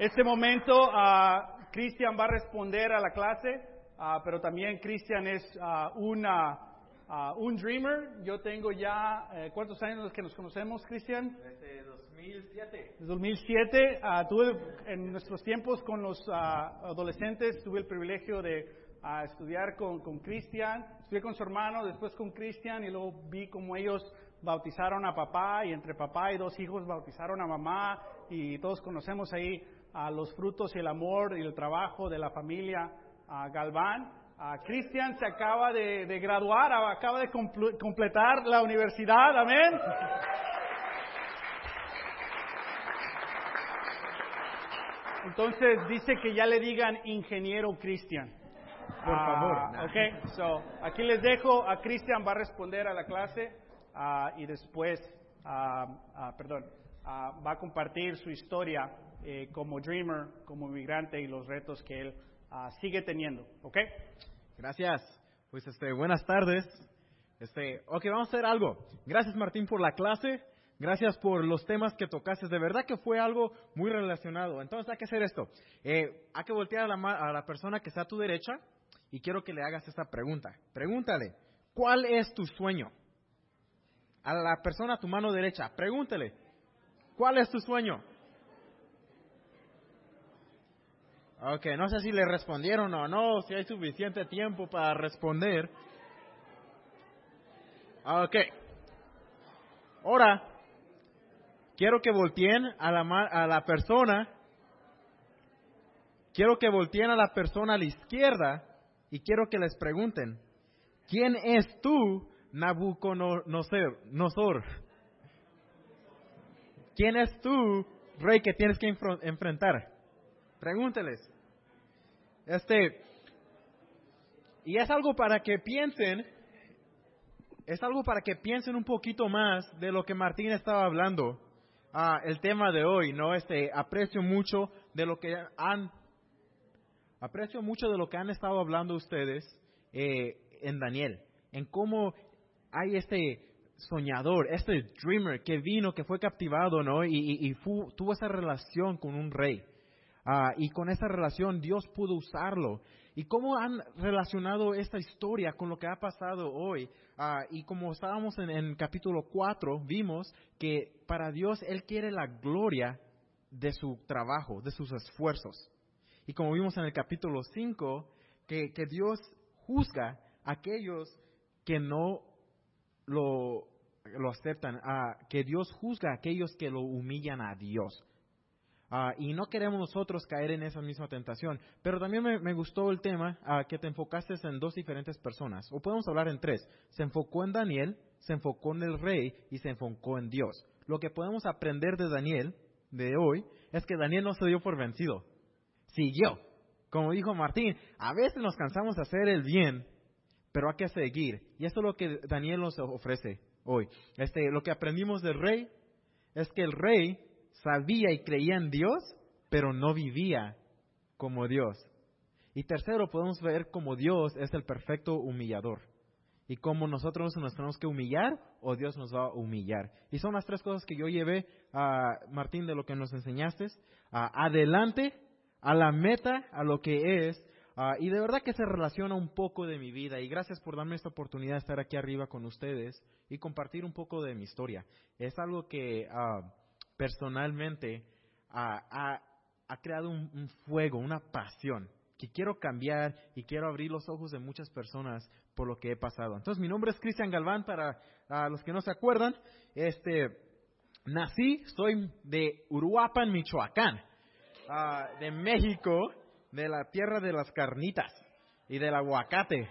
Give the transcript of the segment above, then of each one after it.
Este momento, ah, Cristian va a responder a la clase, ah, pero también Cristian es ah, una, un dreamer. Yo tengo ya, eh, ¿cuántos años los que nos conocemos, Cristian? Desde 2007. Desde 2007, ah, tuve en nuestros tiempos con los adolescentes, tuve el privilegio de estudiar con con Cristian, estudié con su hermano, después con Cristian y luego vi cómo ellos bautizaron a papá y entre papá y dos hijos bautizaron a mamá y todos conocemos ahí ah, los frutos y el amor y el trabajo de la familia ah, Galván. Ah, Cristian se acaba de, de graduar, ah, acaba de compl- completar la universidad, amén. Entonces dice que ya le digan ingeniero Cristian. Por favor. Ah, ok, so aquí les dejo. A Cristian va a responder a la clase ah, y después, ah, ah, perdón, ah, va a compartir su historia eh, como dreamer, como migrante y los retos que él ah, sigue teniendo. ¿Ok? Gracias. Pues este, buenas tardes. Este, ok, vamos a hacer algo. Gracias Martín por la clase. Gracias por los temas que tocaste. De verdad que fue algo muy relacionado. Entonces hay que hacer esto. Eh, hay que voltear a la, a la persona que está a tu derecha y quiero que le hagas esta pregunta. Pregúntale, ¿cuál es tu sueño? A la persona a tu mano derecha, pregúntale, ¿cuál es tu sueño? Ok, no sé si le respondieron o no, si hay suficiente tiempo para responder. Ok. Ahora, quiero que volteen a la, a la persona, quiero que volteen a la persona a la izquierda y quiero que les pregunten, ¿quién es tú, Nabucodonosor? Nosor? ¿Quién es tú, rey, que tienes que enfrentar? Pregúnteles. Este, y es algo para que piensen, es algo para que piensen un poquito más de lo que Martín estaba hablando. Ah, el tema de hoy, ¿no? Este, aprecio mucho de lo que han, aprecio mucho de lo que han estado hablando ustedes eh, en Daniel, en cómo hay este soñador, este dreamer que vino, que fue captivado, ¿no? Y, tuvo esa relación con un rey. Ah, y con esa relación Dios pudo usarlo. ¿Y cómo han relacionado esta historia con lo que ha pasado hoy? Ah, y como estábamos en, en capítulo 4, vimos que para Dios Él quiere la gloria de su trabajo, de sus esfuerzos. Y como vimos en el capítulo 5, que, que Dios juzga a aquellos que no lo, lo aceptan, ah, que Dios juzga a aquellos que lo humillan a Dios. Ah, y no queremos nosotros caer en esa misma tentación. Pero también me, me gustó el tema ah, que te enfocaste en dos diferentes personas. O podemos hablar en tres. Se enfocó en Daniel, se enfocó en el rey y se enfocó en Dios. Lo que podemos aprender de Daniel, de hoy, es que Daniel no se dio por vencido. Siguió. Como dijo Martín, a veces nos cansamos de hacer el bien, pero hay que seguir. Y eso es lo que Daniel nos ofrece hoy. Este, lo que aprendimos del rey es que el rey sabía y creía en Dios, pero no vivía como Dios. Y tercero, podemos ver como Dios es el perfecto humillador. Y como nosotros nos tenemos que humillar o Dios nos va a humillar. Y son las tres cosas que yo llevé, a Martín, de lo que nos enseñaste. a adelante, a la meta, a lo que es. y de verdad que se relaciona un poco de mi vida. Y gracias por darme esta oportunidad de estar aquí arriba con ustedes y compartir un poco de mi historia. Es algo que ah, personalmente ha, ha creado un, fuego, una pasión que quiero cambiar y quiero abrir los ojos de muchas personas por lo que he pasado. Entonces, mi nombre es Cristian Galván, para los que no se acuerdan. Este, nací, soy de Uruapan, Michoacán, ah, de México, de la tierra de las carnitas y del aguacate,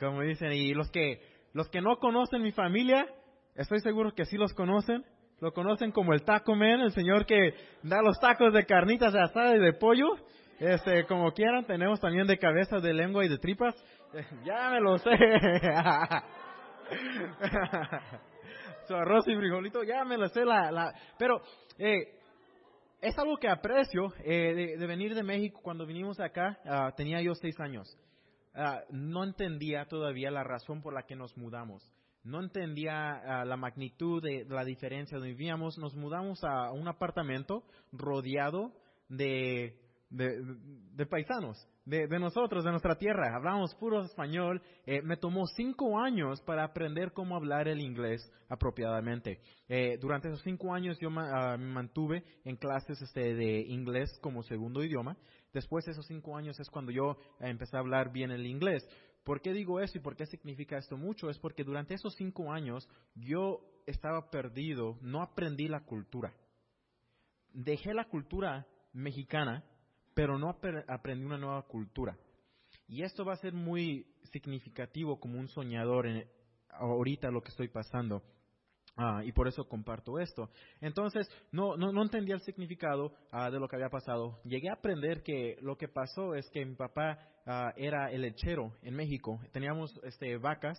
como dicen. Y los que, los que no conocen mi familia, estoy seguro que sí los conocen. Lo conocen como el Taco Man, el señor que da los tacos de carnitas de asada y de pollo. Este, como quieran, tenemos también de cabeza, de lengua y de tripas. ya me lo sé. Su arroz y frijolito, ya me lo sé. La, la... Pero eh, es algo que aprecio eh, de, de venir de México. Cuando vinimos acá, ah, tenía yo seis años. Ah, no entendía todavía la razón por la que nos mudamos. No entendía ah, la magnitud de la diferencia donde vivíamos. Nos mudamos a un apartamento rodeado de, de, paisanos, de, nosotros, de nuestra tierra. Hablamos puro español. Eh, me tomó cinco años para aprender cómo hablar el inglés apropiadamente. Eh, durante esos cinco años yo ah, me mantuve en clases este, de inglés como segundo idioma. Después de esos cinco años es cuando yo empecé a hablar bien el inglés. ¿Por qué digo eso y por qué significa esto mucho? Es porque durante esos cinco años yo estaba perdido, no aprendí la cultura. Dejé la cultura mexicana, pero no aprendí una nueva cultura. Y esto va a ser muy significativo como un soñador ahorita lo que estoy pasando. Ah, y por eso comparto esto. Entonces, no, no, no entendía el significado ah, de lo que había pasado. Llegué a aprender que lo que pasó es que mi papá ah, era el lechero en México. Teníamos este, vacas,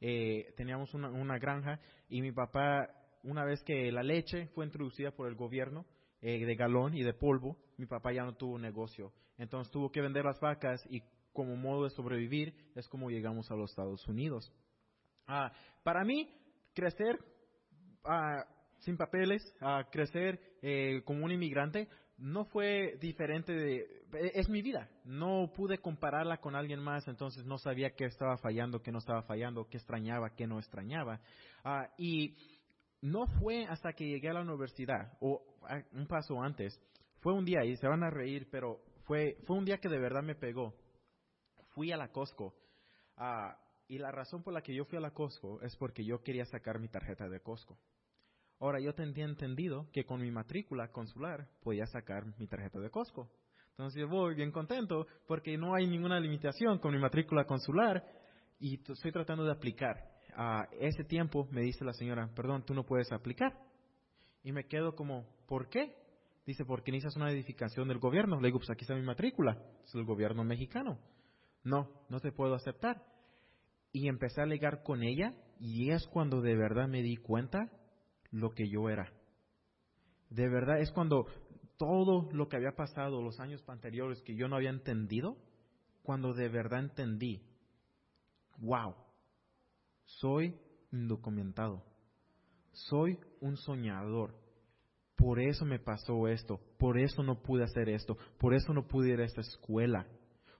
eh, teníamos una, granja y mi papá, una vez que la leche fue introducida por el gobierno eh, de galón y de polvo, mi papá ya no tuvo negocio. Entonces tuvo que vender las vacas y como modo de sobrevivir es como llegamos a los Estados Unidos. para mí, crecer sin papeles, a crecer eh, como un inmigrante, no fue diferente de... E, es mi vida. No pude compararla con alguien más, entonces no sabía qué estaba fallando, qué no estaba fallando, qué extrañaba, qué no extrañaba. Ah, y no fue hasta que llegué a la universidad, o un paso antes, fue un día, y se van a reír, pero fue, fue un día que de verdad me pegó. Fui a la Costco. Ah, y la razón por la que yo fui a la Costco es porque yo quería sacar mi tarjeta de Costco. Ahora, yo tenía entendido que con mi matrícula consular podía sacar mi tarjeta de Costco. Entonces yo voy bien contento porque no hay ninguna limitación con mi matrícula consular y estoy tratando de aplicar. A ese tiempo me dice la señora, perdón, tú no puedes aplicar. Y me quedo como, ¿por qué? Dice, porque necesitas una edificación del gobierno. Le digo, pues aquí está mi matrícula, es el gobierno mexicano. No, no te puedo aceptar. Y empecé a alegar con ella y es cuando de verdad me di cuenta lo que yo era. De verdad es cuando todo lo que había pasado los años anteriores que yo no había entendido, cuando de verdad entendí, wow, soy indocumentado, soy un soñador. Por eso me pasó esto, por eso no pude hacer esto, por eso no pude ir a esta escuela,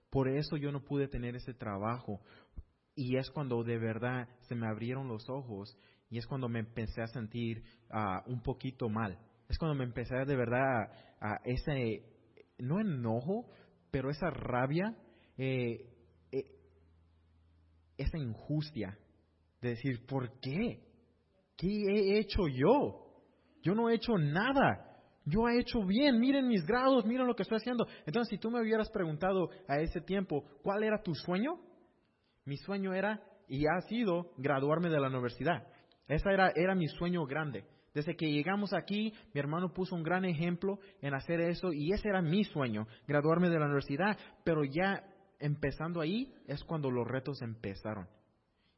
por eso yo no pude tener ese trabajo. Y es cuando de verdad se me abrieron los ojos y es cuando me empecé a sentir uh, un poquito mal. Es cuando me empecé de verdad a, ese, no enojo, pero esa rabia, eh, eh, esa injusticia de decir, ¿por qué? ¿Qué he hecho yo? Yo no he hecho nada. Yo he hecho bien, miren mis grados, miren lo que estoy haciendo. Entonces, si tú me hubieras preguntado a ese tiempo, ¿cuál era tu sueño? Mi sueño era y ha sido graduarme de la universidad. Ese era, era mi sueño grande. Desde que llegamos aquí, mi hermano puso un gran ejemplo en hacer eso y ese era mi sueño, graduarme de la universidad. Pero ya empezando ahí es cuando los retos empezaron.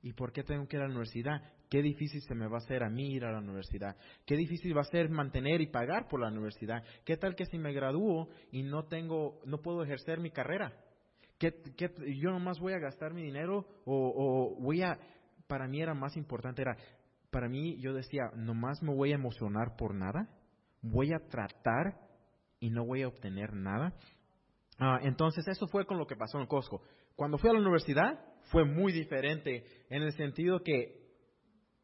¿Y por qué tengo que ir a la universidad? Qué difícil se me va a hacer a mí ir a la universidad. Qué difícil va a ser mantener y pagar por la universidad. ¿Qué tal que si me gradúo y no tengo, no puedo ejercer mi carrera? ¿Qué, qué, yo nomás voy a gastar mi dinero o, o voy a, para mí era más importante, era para mí yo decía, nomás me voy a emocionar por nada, voy a tratar y no voy a obtener nada. Ah, entonces eso fue con lo que pasó en Costco. Cuando fui a la universidad fue muy diferente en el sentido que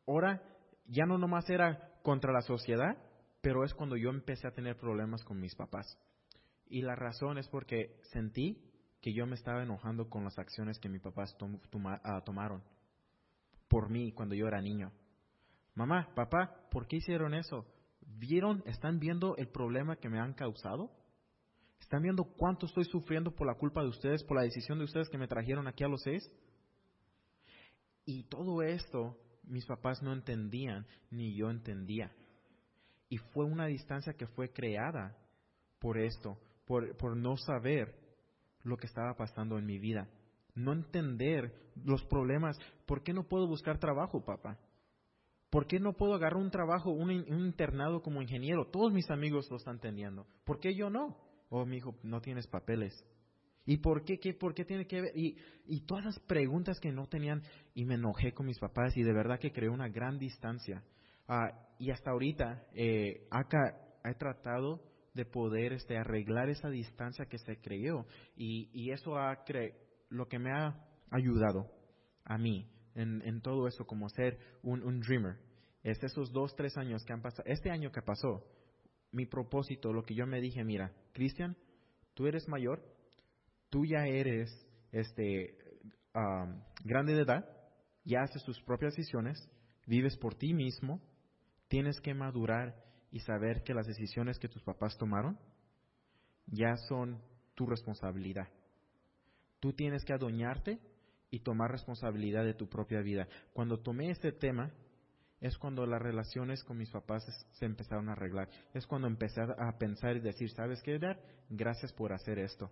ahora ya no nomás era contra la sociedad, pero es cuando yo empecé a tener problemas con mis papás. Y la razón es porque sentí que yo me estaba enojando con las acciones que mis papás ah, tomaron por mí cuando yo era niño. Mamá, papá, ¿por qué hicieron eso? ¿Vieron, están viendo el problema que me han causado? ¿Están viendo cuánto estoy sufriendo por la culpa de ustedes, por la decisión de ustedes que me trajeron aquí a los seis? Y todo esto mis papás no entendían, ni yo entendía. Y fue una distancia que fue creada por esto, por, por no saber lo que estaba pasando en mi vida. No entender los problemas. ¿Por qué no puedo buscar trabajo, papá? ¿Por qué no puedo agarrar un trabajo, un, internado como ingeniero? Todos mis amigos lo están teniendo. ¿Por qué yo no? Oh, mi hijo, no tienes papeles. ¿Y por qué, qué, por qué tiene que ver? Y, y todas las preguntas que no tenían, y me enojé con mis papás, y de verdad que creó una gran distancia. Ah, y hasta ahorita, eh, acá he tratado de poder este, arreglar esa distancia que se creó. Y, y eso ha cre lo que me ha ayudado a mí en, en todo eso, como ser un, un dreamer, es esos dos, tres años que han pasado, este año que pasó, mi propósito, lo que yo me dije, mira, Cristian, tú eres mayor, tú ya eres este, um, grande de edad, ya haces tus propias decisiones, vives por ti mismo, tienes que madurar y saber que las decisiones que tus papás tomaron ya son tu responsabilidad. Tú tienes que adueñarte y tomar responsabilidad de tu propia vida. Cuando tomé este tema, es cuando las relaciones con mis papás se empezaron a arreglar. Es cuando empecé a pensar y decir, ¿sabes qué, Dad? Gracias por hacer esto.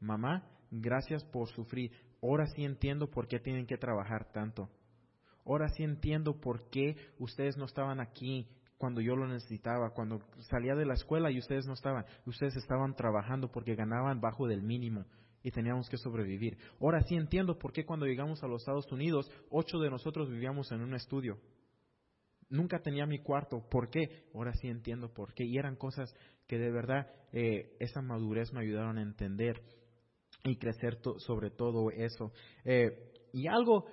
Mamá, gracias por sufrir. Ahora sí entiendo por qué tienen que trabajar tanto. Ahora sí entiendo por qué ustedes no estaban aquí cuando yo lo necesitaba, cuando salía de la escuela y ustedes no estaban. Ustedes estaban trabajando porque ganaban bajo del mínimo y teníamos que sobrevivir. Ahora sí entiendo por qué cuando llegamos a los Estados Unidos, ocho de nosotros vivíamos en un estudio. Nunca tenía mi cuarto. ¿Por qué? Ahora sí entiendo por qué. Y eran cosas que de verdad eh, esa madurez me ayudaron a entender y crecer sobre todo eso. Eh, y algo,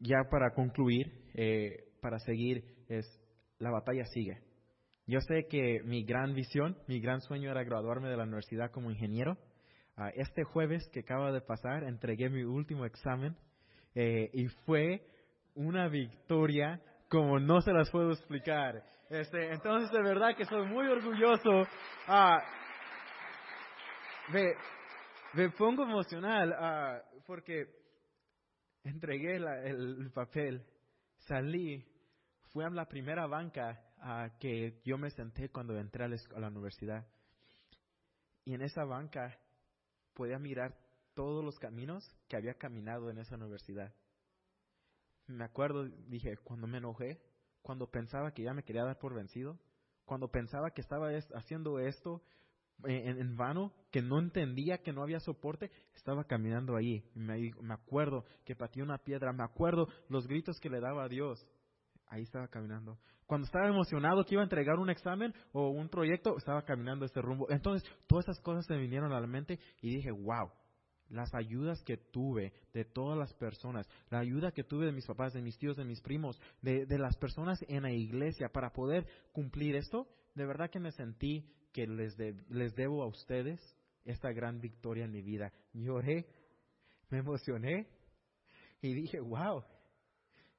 ya para concluir, eh, para seguir, es la batalla sigue. Yo sé que mi gran visión, mi gran sueño era graduarme de la universidad como ingeniero. Uh, este jueves que acaba de pasar entregué mi último examen eh, y fue una victoria como no se las puedo explicar. Este, entonces de verdad que soy muy orgulloso. Uh, me, me, pongo emocional uh, porque entregué la, el, el papel, salí fue la primera banca que yo me senté cuando entré a la, a la, universidad. Y en esa banca podía mirar todos los caminos que había caminado en esa universidad. Me acuerdo, dije, cuando me enojé, cuando pensaba que ya me quería dar por vencido, cuando pensaba que estaba es, haciendo esto en, en, vano, que no entendía que no había soporte, estaba caminando ahí. Me, me acuerdo que pateé una piedra, me acuerdo los gritos que le daba a Dios ahí estaba caminando. Cuando estaba emocionado que iba a entregar un examen o un proyecto, estaba caminando este rumbo. Entonces, todas esas cosas se vinieron a la mente y dije, wow, las ayudas que tuve de todas las personas, la ayuda que tuve de mis papás, de mis tíos, de mis primos, de, de las personas en la iglesia para poder cumplir esto, de verdad que me sentí que les, de, les debo a ustedes esta gran victoria en mi vida. Lloré, me emocioné y dije, wow,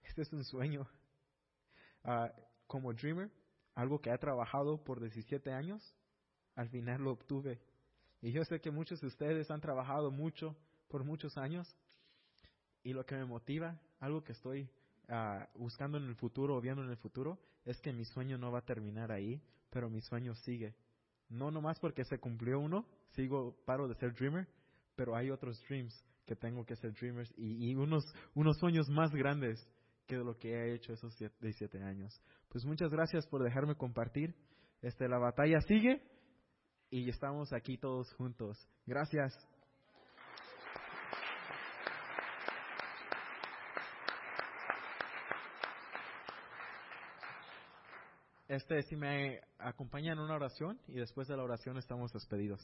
este es un sueño. Uh, como dreamer, algo que he trabajado por 17 años, al final lo obtuve. Y yo sé que muchos de ustedes han trabajado mucho por muchos años. Y lo que me motiva, algo que estoy uh, buscando en el futuro o viendo en el futuro, es que mi sueño no va a terminar ahí, pero mi sueño sigue. No nomás porque se cumplió uno, sigo, paro de ser dreamer, pero hay otros dreams que tengo que ser dreamers y, y unos, unos sueños más grandes que de lo que he hecho esos 17 años. Pues muchas gracias por dejarme compartir. Este, la batalla sigue y estamos aquí todos juntos. Gracias. Este, si me acompañan en una oración y después de la oración estamos despedidos.